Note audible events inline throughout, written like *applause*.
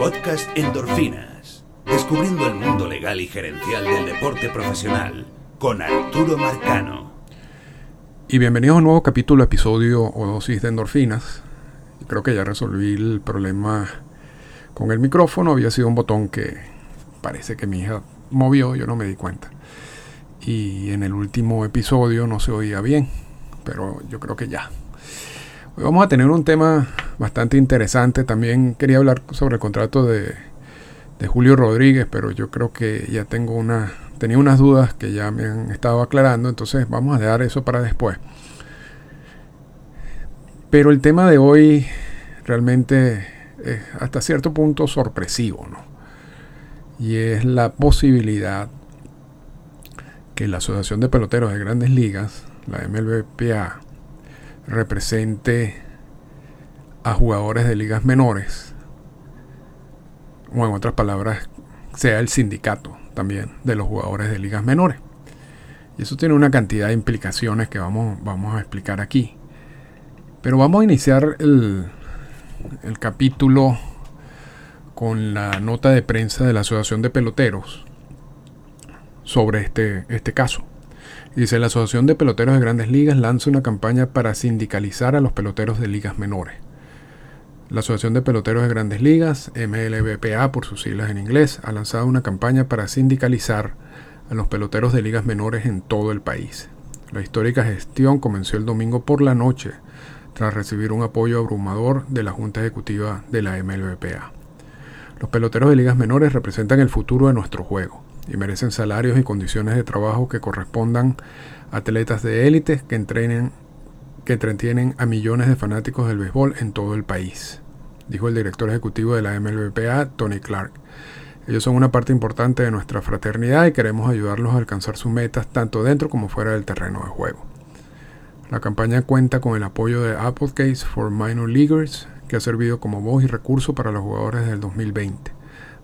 Podcast Endorfinas. Descubriendo el mundo legal y gerencial del deporte profesional con Arturo Marcano. Y bienvenidos a un nuevo capítulo, episodio o dosis de endorfinas. Creo que ya resolví el problema con el micrófono. Había sido un botón que parece que mi hija movió, yo no me di cuenta. Y en el último episodio no se oía bien, pero yo creo que ya. Vamos a tener un tema bastante interesante. También quería hablar sobre el contrato de, de Julio Rodríguez, pero yo creo que ya tengo una, tenía unas dudas que ya me han estado aclarando, entonces vamos a dejar eso para después. Pero el tema de hoy realmente es hasta cierto punto sorpresivo, ¿no? Y es la posibilidad que la Asociación de Peloteros de Grandes Ligas, la MLBPA, represente a jugadores de ligas menores, o en otras palabras, sea el sindicato también de los jugadores de ligas menores. Y eso tiene una cantidad de implicaciones que vamos, vamos a explicar aquí. Pero vamos a iniciar el, el capítulo con la nota de prensa de la Asociación de Peloteros sobre este, este caso. Dice, la Asociación de Peloteros de Grandes Ligas lanza una campaña para sindicalizar a los peloteros de ligas menores. La Asociación de Peloteros de Grandes Ligas, MLBPA por sus siglas en inglés, ha lanzado una campaña para sindicalizar a los peloteros de ligas menores en todo el país. La histórica gestión comenzó el domingo por la noche tras recibir un apoyo abrumador de la Junta Ejecutiva de la MLBPA. Los peloteros de ligas menores representan el futuro de nuestro juego y merecen salarios y condiciones de trabajo que correspondan a atletas de élite que entrenen que entretienen a millones de fanáticos del béisbol en todo el país, dijo el director ejecutivo de la MLBPA, Tony Clark. Ellos son una parte importante de nuestra fraternidad y queremos ayudarlos a alcanzar sus metas tanto dentro como fuera del terreno de juego. La campaña cuenta con el apoyo de Applecase for Minor Leaguers, que ha servido como voz y recurso para los jugadores del 2020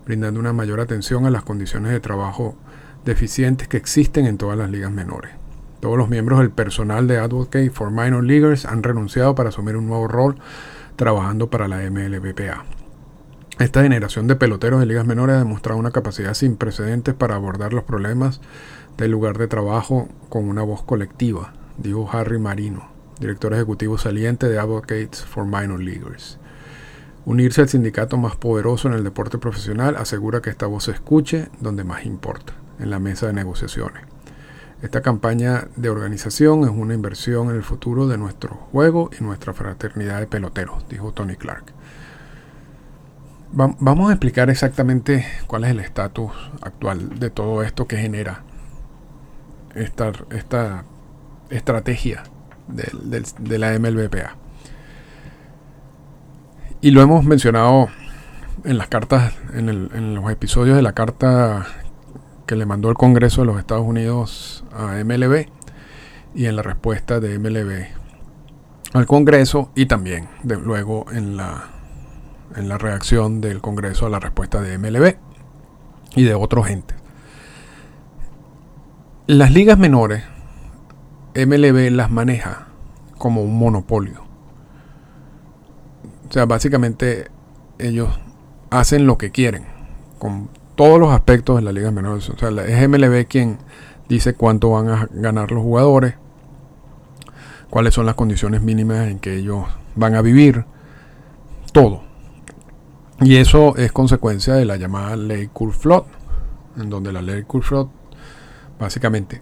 brindando una mayor atención a las condiciones de trabajo deficientes que existen en todas las ligas menores. Todos los miembros del personal de Advocate for Minor Leaguers han renunciado para asumir un nuevo rol trabajando para la MLBPA. Esta generación de peloteros de ligas menores ha demostrado una capacidad sin precedentes para abordar los problemas del lugar de trabajo con una voz colectiva, dijo Harry Marino, director ejecutivo saliente de Advocates for Minor Leaguers. Unirse al sindicato más poderoso en el deporte profesional asegura que esta voz se escuche donde más importa, en la mesa de negociaciones. Esta campaña de organización es una inversión en el futuro de nuestro juego y nuestra fraternidad de peloteros, dijo Tony Clark. vamos a explicar exactamente cuál es el estatus actual de todo esto que genera esta, esta estrategia de la MLBPA. Y lo hemos mencionado en las cartas, en, los episodios de la carta que le mandó el Congreso de los Estados Unidos a MLB y en la respuesta de MLB al Congreso y también de, luego en la, en la reacción del Congreso a la respuesta de MLB y de otros gente. Las ligas menores, MLB las maneja como un monopolio. O sea, básicamente ellos hacen lo que quieren con todos los aspectos de la liga menores. O sea, es MLB quien dice cuánto van a ganar los jugadores, cuáles son las condiciones mínimas en que ellos van a vivir, todo. Y eso es consecuencia de la llamada ley Kurflot, en donde la ley Kurflot básicamente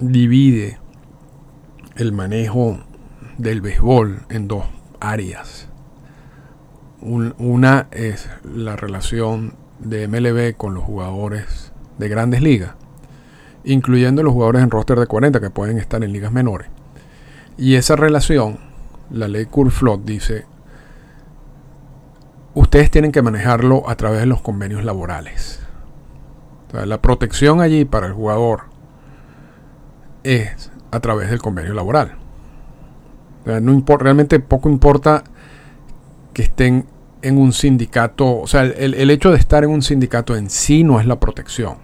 divide el manejo del béisbol en dos áreas una es la relación de MLB con los jugadores de grandes ligas, incluyendo los jugadores en roster de 40 que pueden estar en ligas menores. Y esa relación, la ley Kurflot dice, ustedes tienen que manejarlo a través de los convenios laborales. la protección allí para el jugador es a través del convenio laboral. no realmente poco importa que estén en un sindicato, o sea, el, hecho de estar en un sindicato en sí no es la protección.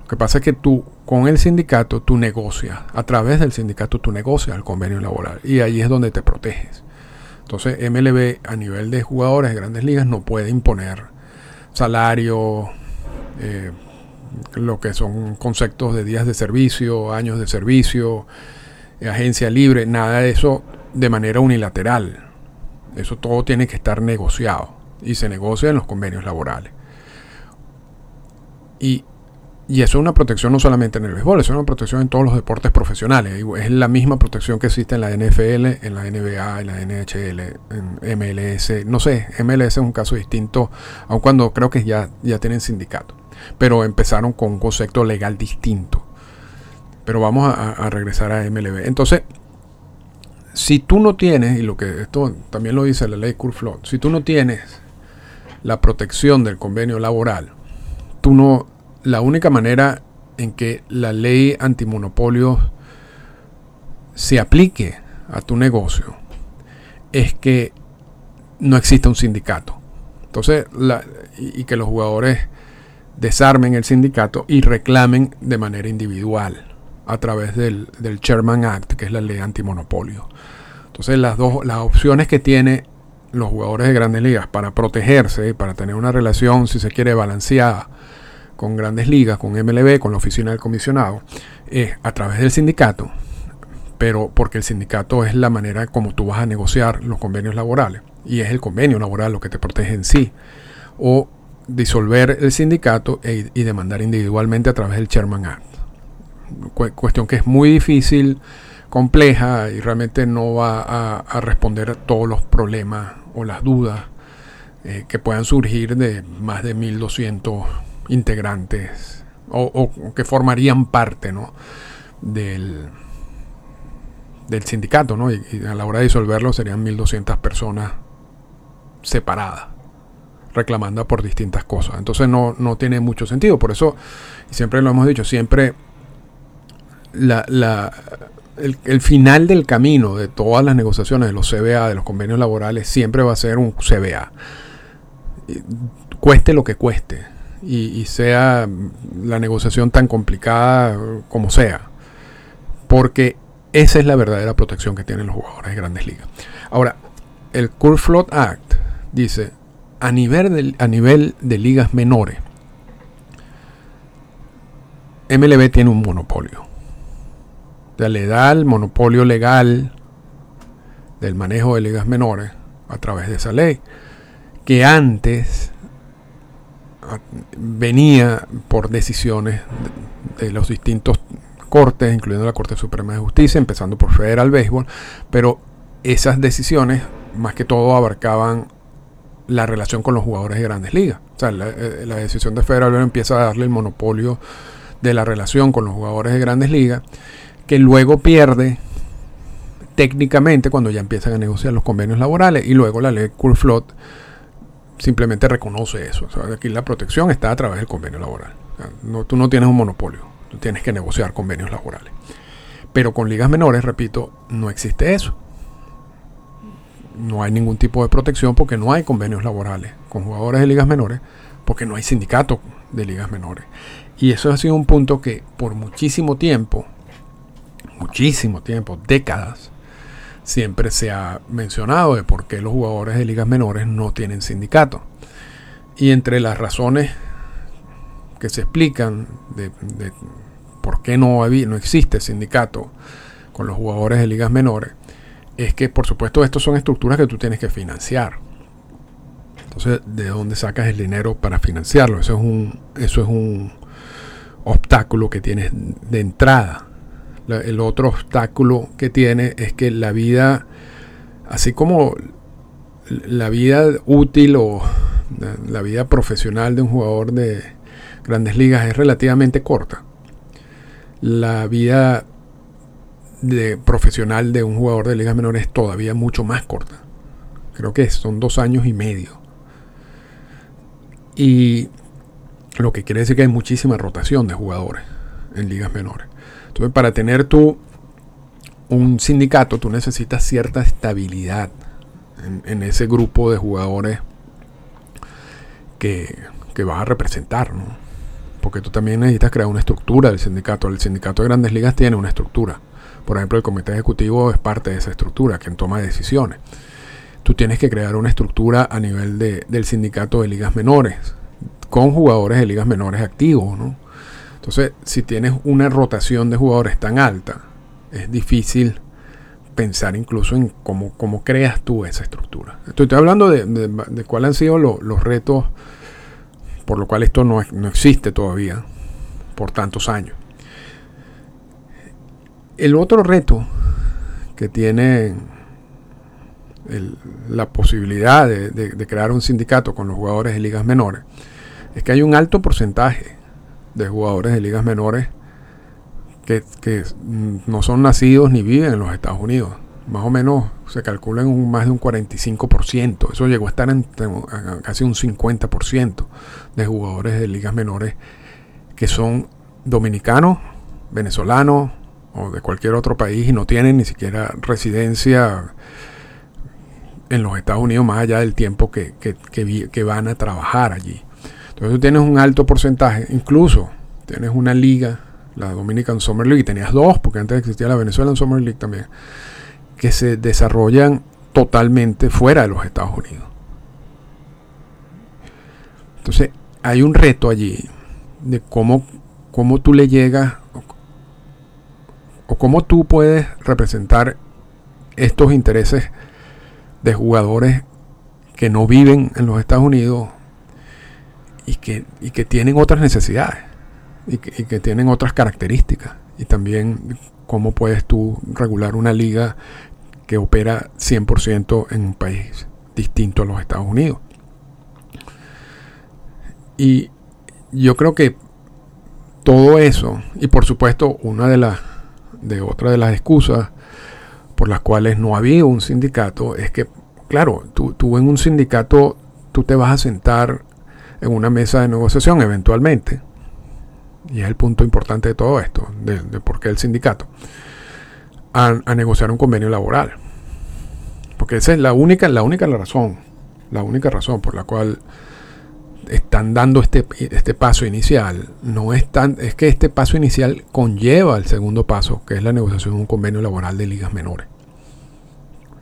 Lo que pasa es que tú con el sindicato tú negocias, a través del sindicato tú negocias el convenio laboral y ahí es donde te proteges. Entonces MLB a nivel de jugadores de grandes ligas no puede imponer salario, eh, lo que son conceptos de días de servicio, años de servicio, agencia libre, nada de eso de manera unilateral. Eso todo tiene que estar negociado y se negocia en los convenios laborales. Y, y eso es una protección no solamente en el béisbol, es una protección en todos los deportes profesionales. Es la misma protección que existe en la NFL, en la NBA, en la NHL, en MLS. No sé, MLS es un caso distinto, aun cuando creo que ya, ya tienen sindicato. Pero empezaron con un concepto legal distinto. Pero vamos a, regresar a MLB. Entonces, si tú no tienes, y lo que esto también lo dice la ley Kurflot, si tú no tienes la protección del convenio laboral, tú no, la única manera en que la ley antimonopolio se aplique a tu negocio es que no exista un sindicato. Entonces, y, que los jugadores desarmen el sindicato y reclamen de manera individual a través del, del Chairman Act, que es la ley antimonopolio. Entonces, las dos las opciones que tiene los jugadores de grandes ligas para protegerse, para tener una relación, si se quiere, balanceada con grandes ligas, con MLB, con la oficina del comisionado, es a través del sindicato, pero porque el sindicato es la manera como tú vas a negociar los convenios laborales y es el convenio laboral lo que te protege en sí, o disolver el sindicato e, y demandar individualmente a través del Chairman Act. Cuestión que es muy difícil, compleja y realmente no va a, responder a todos los problemas o las dudas eh, que puedan surgir de más de 1200 integrantes o, que formarían parte ¿no? del, del sindicato, ¿no? Y, a la hora de disolverlo serían 1.200 personas separadas, reclamando por distintas cosas. Entonces no, no tiene mucho sentido. Por eso, siempre lo hemos dicho, siempre la, la, el, final del camino de todas las negociaciones de los CBA, de los convenios laborales, siempre va a ser un CBA. Cueste lo que cueste y, sea la negociación tan complicada como sea. Porque esa es la verdadera protección que tienen los jugadores de grandes ligas. Ahora, el Curve Float Act dice, a nivel, a nivel de ligas menores, MLB tiene un monopolio. Le da el monopolio legal del manejo de ligas menores a través de esa ley, que antes venía por decisiones de, los distintos cortes, incluyendo la Corte Suprema de Justicia, empezando por Federal Baseball, pero esas decisiones más que todo abarcaban la relación con los jugadores de grandes ligas. O sea, la, eh, decisión de Federal empieza a darle el monopolio de la relación con los jugadores de grandes ligas, que luego pierde técnicamente cuando ya empiezan a negociar los convenios laborales y luego la ley Flood simplemente reconoce eso. aquí la protección está a través del convenio laboral. no, tú no tienes un monopolio, tú tienes que negociar convenios laborales. Pero con ligas menores, repito, no existe eso. No hay ningún tipo de protección porque no hay convenios laborales con jugadores de ligas menores, porque no hay sindicato de ligas menores. Y eso ha sido un punto que por muchísimo tiempo, muchísimo tiempo, décadas, siempre se ha mencionado de por qué los jugadores de ligas menores no tienen sindicato. Y entre las razones que se explican de, por qué no, no existe sindicato con los jugadores de ligas menores, es que por supuesto estas son estructuras que tú tienes que financiar. Entonces, ¿de dónde sacas el dinero para financiarlo? Eso es un, eso es un obstáculo que tienes de entrada el otro obstáculo que tiene es que la vida, así como la vida útil o la vida profesional de un jugador de grandes ligas es relativamente corta, la vida profesional de un jugador de ligas menores es todavía mucho más corta. Creo que son dos años y medio. Y lo que quiere decir que hay muchísima rotación de jugadores en ligas menores. Entonces, para tener tú un sindicato, tú necesitas cierta estabilidad en, ese grupo de jugadores que, vas a representar, ¿no? Porque tú también necesitas crear una estructura del sindicato. El sindicato de grandes ligas tiene una estructura. Por ejemplo, el comité ejecutivo es parte de esa estructura, quien toma decisiones. Tú tienes que crear una estructura a nivel del sindicato de ligas menores, con jugadores de ligas menores activos, ¿no? Entonces, si tienes una rotación de jugadores tan alta, es difícil pensar incluso en cómo, creas tú esa estructura. Estoy, hablando de, de, cuáles han sido los retos por lo cual esto no existe todavía por tantos años. El otro reto que tiene la posibilidad de, crear un sindicato con los jugadores de ligas menores es que hay un alto porcentaje de jugadores de ligas menores que, no son nacidos ni viven en los Estados Unidos. Más o menos se calcula en un, más de un 45%. Eso llegó a estar en, casi un 50% de jugadores de ligas menores que son dominicanos, venezolanos o de cualquier otro país y no tienen ni siquiera residencia en los Estados Unidos más allá del tiempo que, que, van a trabajar allí. Entonces tienes un alto porcentaje, incluso tienes una liga, la Dominican Summer League, y tenías dos, porque antes existía la Venezuelan Summer League también, que se desarrollan totalmente fuera de los Estados Unidos. Entonces hay un reto allí de cómo, cómo tú le llegas o cómo tú puedes representar estos intereses de jugadores que no viven en los Estados Unidos y que, que tienen otras necesidades y que, tienen otras características. Y también cómo puedes tú regular una liga que opera 100% en un país distinto a los Estados Unidos. Y yo creo que todo eso, y por supuesto una de las de otra de las excusas por las cuales no había un sindicato es que, claro, tú, tú en un sindicato tú te vas a sentar en una mesa de negociación eventualmente, y es el punto importante de todo esto, de, por qué el sindicato, a, negociar un convenio laboral. Porque esa es la única, la única razón, la única razón por la cual están dando este, este paso inicial, no es, tan, es que este paso inicial conlleva el segundo paso, que es la negociación de un convenio laboral de ligas menores.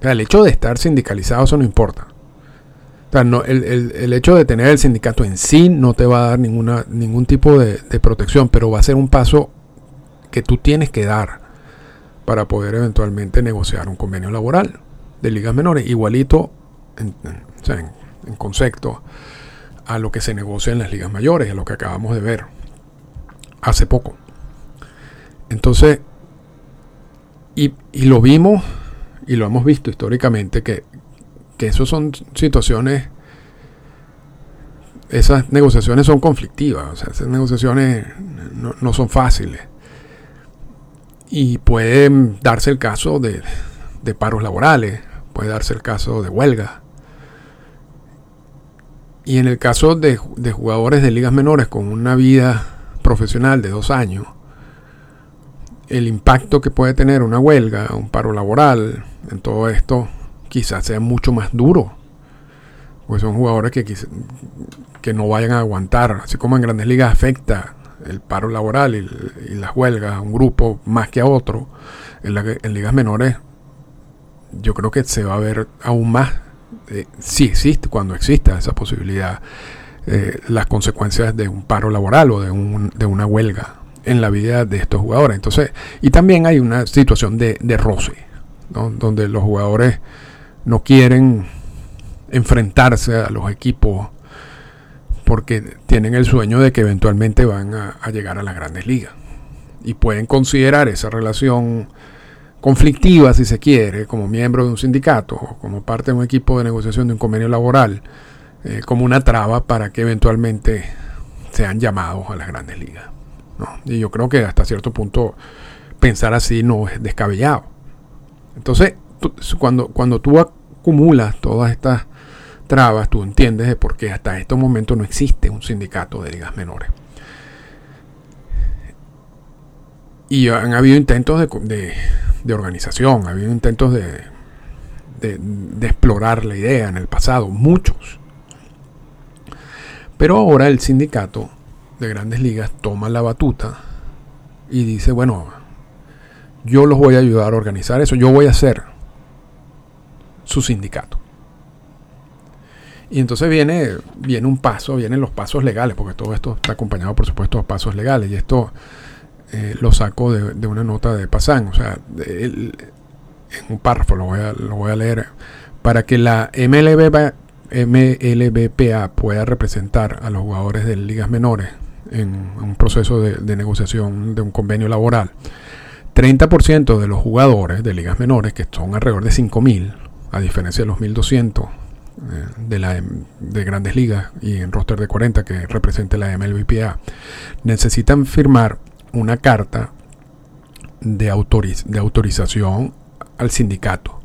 El hecho de estar sindicalizado, eso no importa. O sea, no, el, el, hecho de tener el sindicato en sí no te va a dar ninguna, ningún tipo de, protección, pero va a ser un paso que tú tienes que dar para poder eventualmente negociar un convenio laboral de ligas menores, igualito en, en, en concepto a lo que se negocia en las ligas mayores, a lo que acabamos de ver hace poco. Entonces, y, lo vimos y lo hemos visto históricamente, que, que eso son situaciones, esas negociaciones son conflictivas, o sea, esas negociaciones no, no son fáciles. Y puede darse el caso de, de paros laborales, puede darse el caso de huelgas y en el caso de, jugadores de ligas menores con una vida profesional de dos años, el impacto que puede tener una huelga, un paro laboral, en todo esto, quizás sea mucho más duro. Pues son jugadores que, que no vayan a aguantar, así como en grandes ligas afecta el paro laboral y, las huelgas a un grupo más que a otro, en, en ligas menores yo creo que se va a ver aún más eh, si existe, cuando exista esa posibilidad, eh, las consecuencias de un paro laboral o de, un, de, una huelga en la vida de estos jugadores. Entonces, y también hay una situación de, de roce, donde los jugadores no quieren enfrentarse a los equipos porque tienen el sueño de que eventualmente van a, llegar a las grandes ligas y pueden considerar esa relación conflictiva, si se quiere, como miembro de un sindicato o como parte de un equipo de negociación de un convenio laboral, eh, como una traba para que eventualmente sean llamados a las grandes ligas. Y yo creo que hasta cierto punto pensar así no es descabellado. Entonces, cuando, cuando tú acumulas todas estas trabas, tú entiendes de por qué hasta estos momentos no existe un sindicato de ligas menores. Y han habido intentos de, de organización, ha habido intentos de, de, explorar la idea en el pasado, muchos. Pero ahora el sindicato de grandes ligas toma la batuta y dice, bueno, yo los voy a ayudar a organizar eso, yo voy a ser su sindicato. Y entonces viene, viene un paso, vienen los pasos legales, porque todo esto está acompañado, por supuesto, de pasos legales. Y esto eh, lo saco de, una nota de Pasan, o sea, en un párrafo lo voy, a, lo voy a leer. Para que la MLB, MLBPA pueda representar a los jugadores de ligas menores en un proceso de, de negociación de un convenio laboral, 30% de los jugadores de ligas menores, que son alrededor de 5.000, a diferencia de los 1.200 eh, de, la, de grandes ligas y en roster de 40 que represente la MLBPA, necesitan firmar una carta de, de autorización al sindicato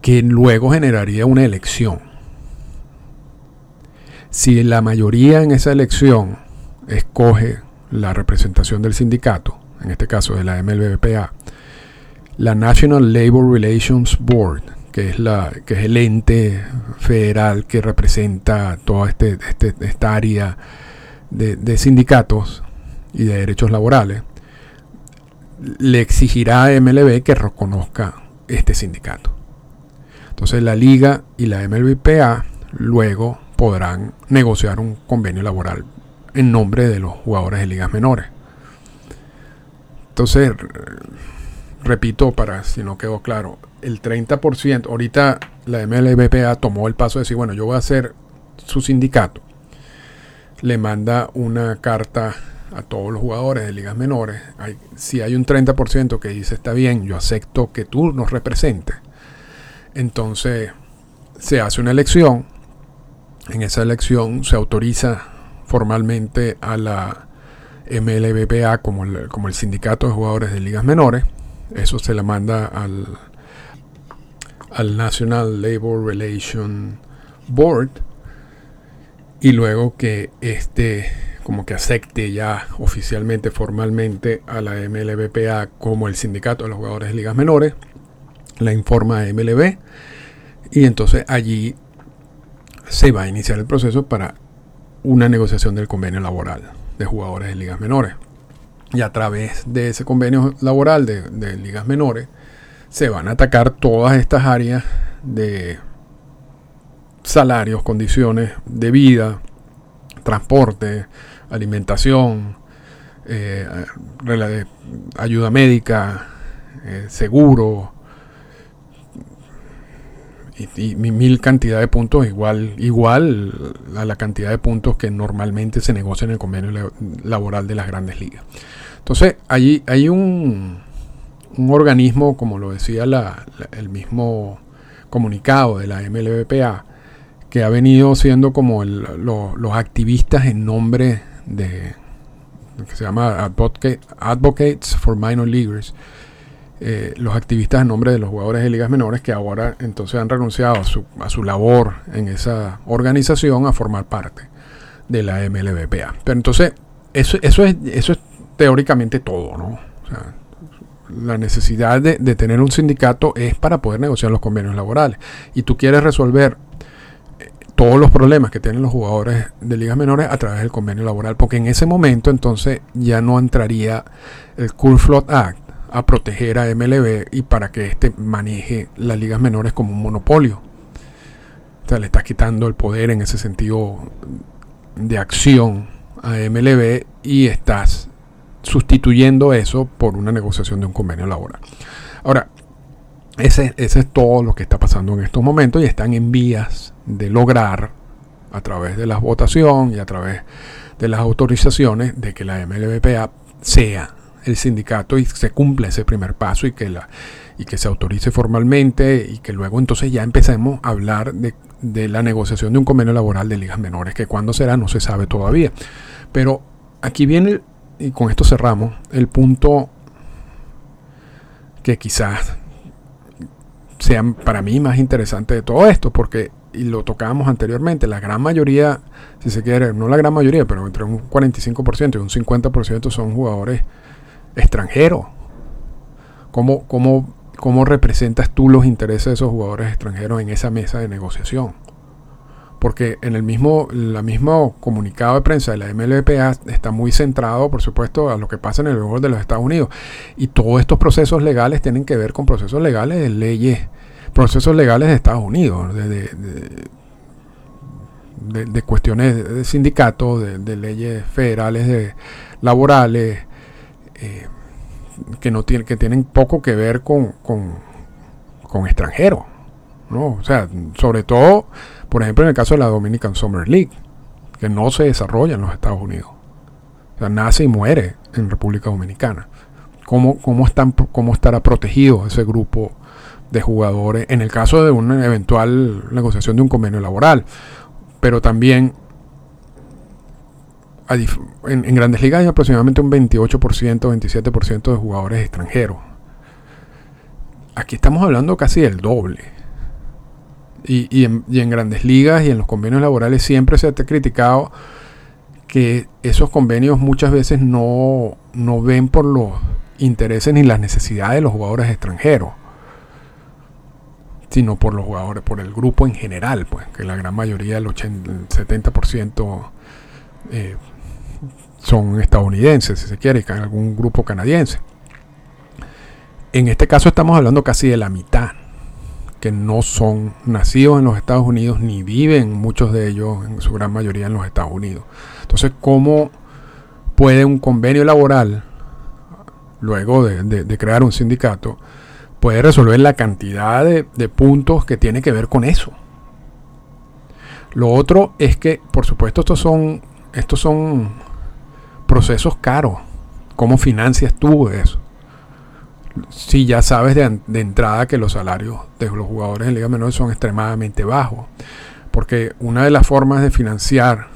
que luego generaría una elección. Si la mayoría en esa elección escoge la representación del sindicato, en este caso de la MLBPA, la National Labor Relations Board, que es, la, que es el ente federal que representa toda este, este esta área de, sindicatos y de derechos laborales, le exigirá a MLB que reconozca este sindicato. Entonces la liga y la MLBPA luego podrán negociar un convenio laboral en nombre de los jugadores de ligas menores. Entonces, repito, para si no quedó claro, el 30%, ahorita la MLBPA tomó el paso de decir, bueno, yo voy a hacer su sindicato. Le manda una carta a todos los jugadores de ligas menores. si hay un 30% que dice, está bien, yo acepto que tú nos representes. Entonces se hace una elección. En esa elección se autoriza formalmente a la MLBPA como el, como el sindicato de jugadores de ligas menores eso se la manda al, al National Labor Relation Board y luego que este como que acepte ya oficialmente, formalmente a la MLBPA como el sindicato de los jugadores de ligas menores, la informa a MLB y entonces allí se va a iniciar el proceso para una negociación del convenio laboral de jugadores de ligas menores y a través de ese convenio laboral de, ligas menores se van a atacar todas estas áreas de salarios, condiciones de vida, transporte, alimentación, eh, ayuda médica, eh, seguro y, mil cantidad de puntos igual igual a la cantidad de puntos que normalmente se negocia en el convenio laboral de las grandes ligas. Entonces, allí hay un, un organismo, como lo decía el mismo comunicado de la MLBPA, que ha venido siendo como los activistas en nombre de, que se llama Advocates for Minor Leaguers, eh, los activistas en nombre de los jugadores de ligas menores que ahora entonces han renunciado a su, a su labor en esa organización a formar parte de la MLBPA. Pero entonces, eso, eso, es, eso es teóricamente todo, ¿no? la necesidad de, tener un sindicato es para poder negociar los convenios laborales. Y tú quieres resolver eh, todos los problemas que tienen los jugadores de ligas menores a través del convenio laboral, porque en ese momento entonces ya no entraría el Cool Float Act a proteger a MLB y para que éste maneje las ligas menores como un monopolio. O sea, le estás quitando el poder en ese sentido de acción a MLB y estás sustituyendo eso por una negociación de un convenio laboral. Ahora, ese, ese, es todo lo que está pasando en estos momentos y están en vías de lograr a través de la votación y a través de las autorizaciones de que la MLBPA sea el sindicato y se cumpla ese primer paso y que la y que se autorice formalmente y que luego entonces ya empecemos a hablar de, de la negociación de un convenio laboral de ligas menores, que cuándo será no se sabe todavía. Pero aquí viene y con esto cerramos, el punto que quizás sea para mí más interesante de todo esto, porque, y lo tocábamos anteriormente, la gran mayoría, si se quiere, no la gran mayoría, pero entre un 45% y un 50% son jugadores extranjeros. ¿Cómo, cómo, ¿Cómo representas tú los intereses de esos jugadores extranjeros en esa mesa de negociación? porque en el mismo, la mismo comunicado de prensa de la MLBPA está muy centrado, por supuesto, a lo que pasa en el béisbol de los Estados Unidos. Y todos estos procesos legales tienen que ver con procesos legales de leyes, procesos legales de Estados Unidos, de, de, cuestiones de sindicatos, de, leyes federales de, laborales, eh, que, no tienen, que tienen poco que ver con, con, extranjeros. ¿no? O sea, sobre todo, por ejemplo, en el caso de la Dominican Summer League, que no se desarrolla en los Estados Unidos. O sea, nace y muere en República Dominicana. ¿Cómo, cómo, cómo estará protegido ese grupo de jugadores en el caso de una eventual negociación de un convenio laboral? Pero también en, grandes ligas hay aproximadamente un 28%, 27% de jugadores extranjeros. Aquí estamos hablando casi del doble. Y, en, grandes ligas y en los convenios laborales siempre se ha criticado que esos convenios muchas veces no, no ven por los intereses ni las necesidades de los jugadores extranjeros sino por los jugadores, por el grupo en general, pues, que la gran mayoría, el, 80, el 70% eh, son estadounidenses, si se quiere, algún grupo canadiense. En este caso estamos hablando casi de la mitad, que no son nacidos en los Estados Unidos ni viven muchos de ellos, en su gran mayoría, en los Estados Unidos. Entonces, ¿cómo puede un convenio laboral, luego de, crear un sindicato, puede resolver la cantidad de, de puntos que tiene que ver con eso? Lo otro es que, por supuesto, estos son, estos son procesos caros. ¿Cómo financias tú eso? Si ya sabes de, entrada que los salarios de los jugadores en Liga Menor son extremadamente bajos. Porque una de las formas de financiar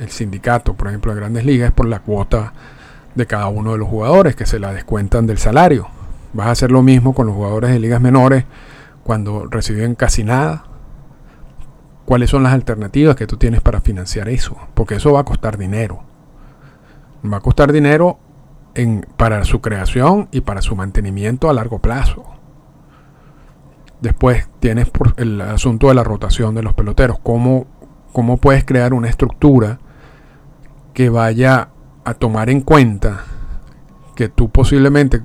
el sindicato, por ejemplo, de grandes ligas, es por la cuota de cada uno de los jugadores que se la descuentan del salario. Vas a hacer lo mismo con los jugadores de ligas menores cuando reciben casi nada. ¿Cuáles son las alternativas que tú tienes para financiar eso? Porque eso va a costar dinero va a costar dinero en, para su creación y para su mantenimiento a largo plazo. Después tienes el asunto de la rotación de los peloteros. ¿Cómo, ¿Cómo puedes crear una estructura que vaya a tomar en cuenta que tú posiblemente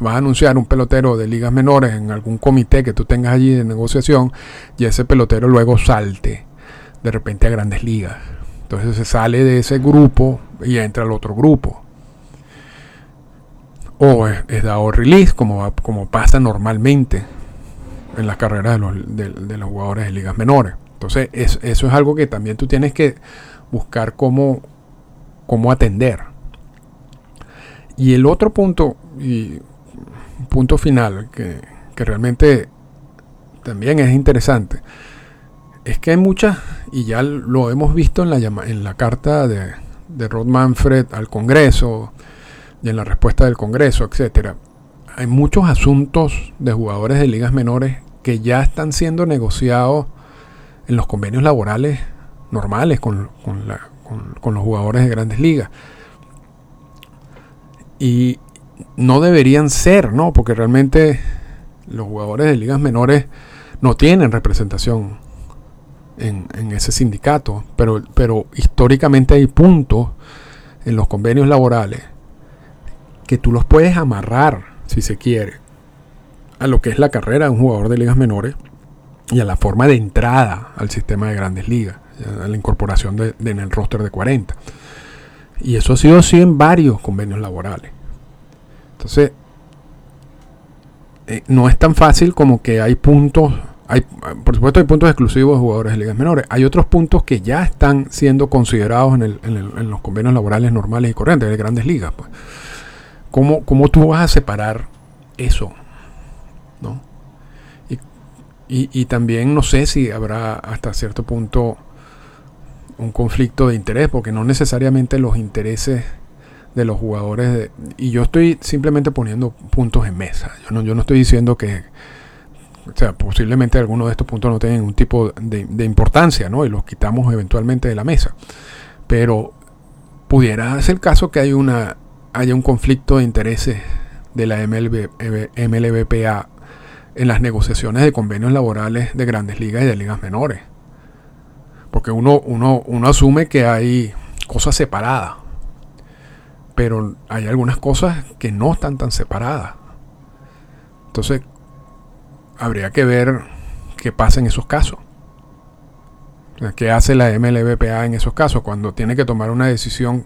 vas a anunciar un pelotero de ligas menores en algún comité que tú tengas allí de negociación y ese pelotero luego salte de repente a grandes ligas? Entonces se sale de ese grupo y entra al otro grupo. O es, dado release, como, como pasa normalmente en las carreras de los, de, los jugadores de ligas menores. Entonces eso es algo que también tú tienes que buscar cómo, cómo atender. Y el otro punto, y punto final, que, que realmente también es interesante, es que hay muchas, y ya lo hemos visto en la, en la carta de, Rod Manfred al Congreso y en la respuesta del Congreso, etcétera. Hay muchos asuntos de jugadores de ligas menores que ya están siendo negociados en los convenios laborales normales con, con los jugadores de grandes ligas. Y no deberían ser, ¿no? Porque realmente los jugadores de ligas menores no tienen representación en, ese sindicato, pero, pero históricamente hay puntos en los convenios laborales que tú los puedes amarrar, si se quiere, a lo que es la carrera de un jugador de ligas menores y a la forma de entrada al sistema de grandes ligas, a la incorporación de, en el roster de 40. Y eso ha sido así en varios convenios laborales. Entonces, eh, no es tan fácil como que hay puntos hay, por supuesto, hay puntos exclusivos de jugadores de ligas menores. Hay otros puntos que ya están siendo considerados en, los convenios laborales normales y corrientes de grandes ligas. Pues. ¿Cómo, tú vas a separar eso? ¿No? Y, también no sé si habrá hasta cierto punto un conflicto de interés, porque no necesariamente los intereses de los jugadores. y yo estoy simplemente poniendo puntos en mesa. Yo no, yo no estoy diciendo que o sea, posiblemente algunos de estos puntos no tengan un tipo de, importancia, ¿no? Y los quitamos eventualmente de la mesa. Pero pudiera ser caso que una, haya un conflicto de intereses de la MLB, MLBPA en las negociaciones de convenios laborales de grandes ligas y de ligas menores. Porque uno, uno, uno asume que hay cosas separadas. Pero hay algunas cosas que no están tan separadas. Entonces, habría que ver qué pasa en esos casos. ¿Qué hace la MLBPA en esos casos? Cuando tiene que tomar una decisión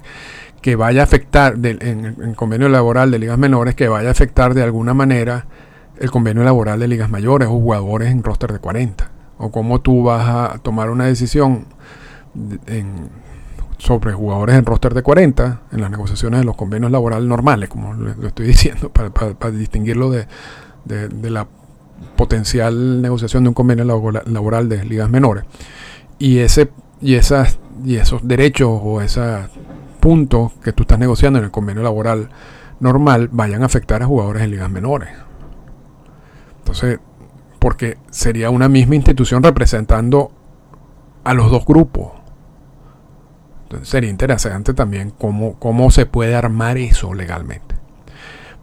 que vaya a afectar en el convenio laboral de ligas menores, que vaya a afectar de alguna manera el convenio laboral de ligas mayores o jugadores en roster de 40. O cómo tú vas a tomar una decisión sobre jugadores en roster de 40 en las negociaciones de los convenios laborales normales, como lo estoy *laughs* diciendo, para, distinguirlo de, de, la potencial negociación de un convenio laboral de ligas menores. Y, ese, y, esas, y esos derechos o esas puntos que tú estás negociando en el convenio laboral normal vayan a afectar a jugadores en ligas menores. Entonces, porque sería una misma institución representando a los dos grupos. Entonces sería interesante también cómo, cómo se puede armar eso legalmente.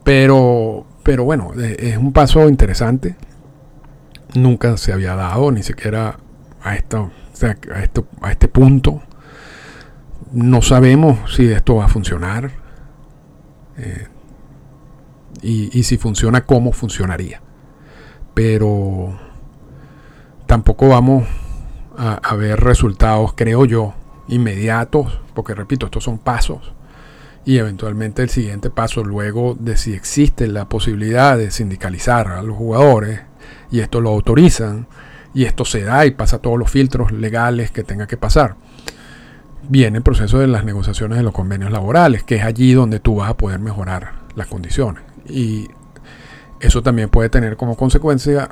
Pero, pero bueno, e, es un paso interesante. Nunca se había dado, ni siquiera a, esto, a, esto, a este punto. No sabemos si esto va a funcionar. Eh, y, si funciona, cómo funcionaría. Pero tampoco vamos a, ver resultados, creo yo, inmediatos, porque repito, estos son pasos. Y eventualmente el siguiente paso, luego de si existe la posibilidad de sindicalizar a los jugadores, y esto lo autorizan, y esto se da y pasa todos los filtros legales que tenga que pasar viene el proceso de las negociaciones de los convenios laborales, que es allí donde tú vas a poder mejorar las condiciones. Y eso también puede tener como consecuencia,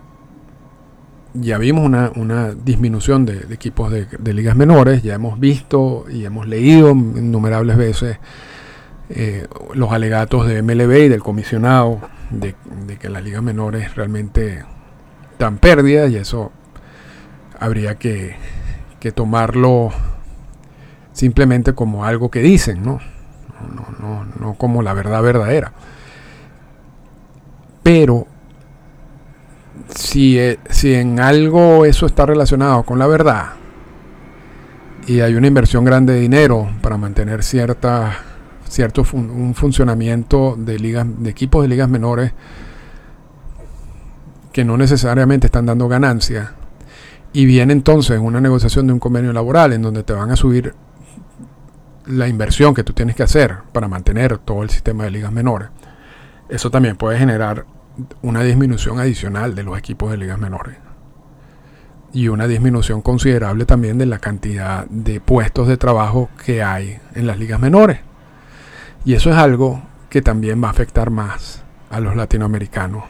ya vimos una, disminución de, equipos de, ligas menores, ya hemos visto y hemos leído innumerables veces eh, los alegatos de MLB y del comisionado de, que las ligas menores realmente dan pérdidas y eso habría que, que tomarlo simplemente como algo que dicen, ¿no? No, no, no como la verdad verdadera. Pero si, eh, si en algo eso está relacionado con la verdad y hay una inversión grande de dinero para mantener cierta, cierto un funcionamiento de, ligas, de equipos de ligas menores que no necesariamente están dando ganancias, y viene entonces una negociación de un convenio laboral en donde te van a subir la inversión que tú tienes que hacer para mantener todo el sistema de ligas menores, eso también puede generar una disminución adicional de los equipos de ligas menores. Y una disminución considerable también de la cantidad de puestos de trabajo que hay en las ligas menores. Y eso es algo que también va a afectar más a los latinoamericanos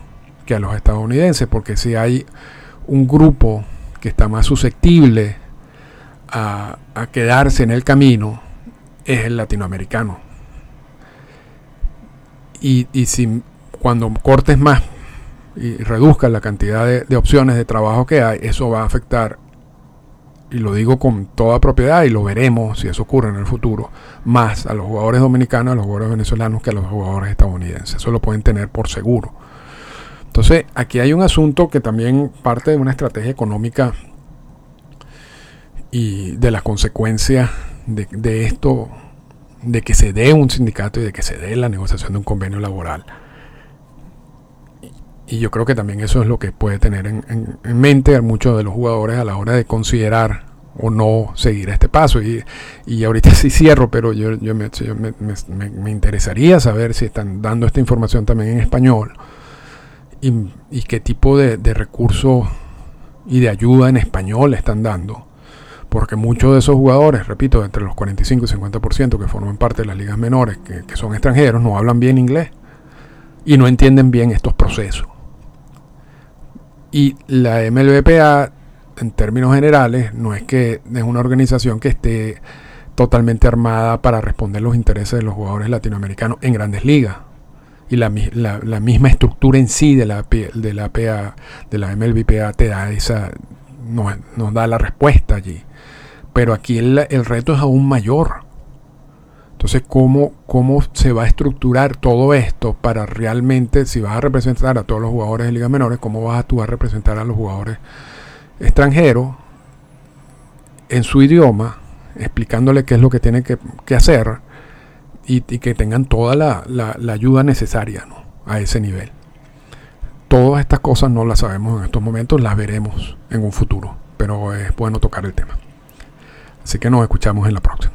que a los estadounidenses, porque si hay un grupo que está más susceptible a, quedarse en el camino, es el latinoamericano. Y, si cuando cortes más y reduzcas la cantidad de, opciones de trabajo que hay, eso va a afectar, y lo digo con toda propiedad y lo veremos si eso ocurre en el futuro, más a los jugadores dominicanos, a los jugadores venezolanos que a los jugadores estadounidenses. Eso lo pueden tener por seguro. Entonces, aquí hay un asunto que también parte de una estrategia económica y de las consecuencias de, esto, de que se dé un sindicato y de que se dé la negociación de un convenio laboral. Y yo creo que también eso es lo que puede tener en, mente a muchos de los jugadores a la hora de considerar o no seguir este paso. Y, y ahorita *laughs* sí cierro, pero yo, yo, me, me, interesaría saber si están dando esta información también en español y, y qué tipo de, de recursos y de ayuda en español están dando porque muchos de esos jugadores, repito, entre los 45 y 50% que forman parte de las ligas menores, que, son extranjeros, no hablan bien inglés y no entienden bien estos procesos. Y la MLBPA, en términos generales, no es que es una organización que esté totalmente armada para responder los intereses de los jugadores latinoamericanos en grandes ligas. Y la, misma estructura en sí de la, de la, PA, de la MLBPA te da esa, nos da la respuesta allí. Pero aquí el, reto es aún mayor. Entonces, ¿cómo, ¿cómo se va a estructurar todo esto para realmente, si vas a representar a todos los jugadores de ligas menores, cómo vas a tú a representar a los jugadores extranjeros en su idioma, explicándole qué es lo que tienen que, hacer y, que tengan toda la, ayuda necesaria a ese nivel? Todas estas cosas no las sabemos en estos momentos, las veremos en un futuro, pero es bueno tocar el tema. Así que nos escuchamos en la próxima.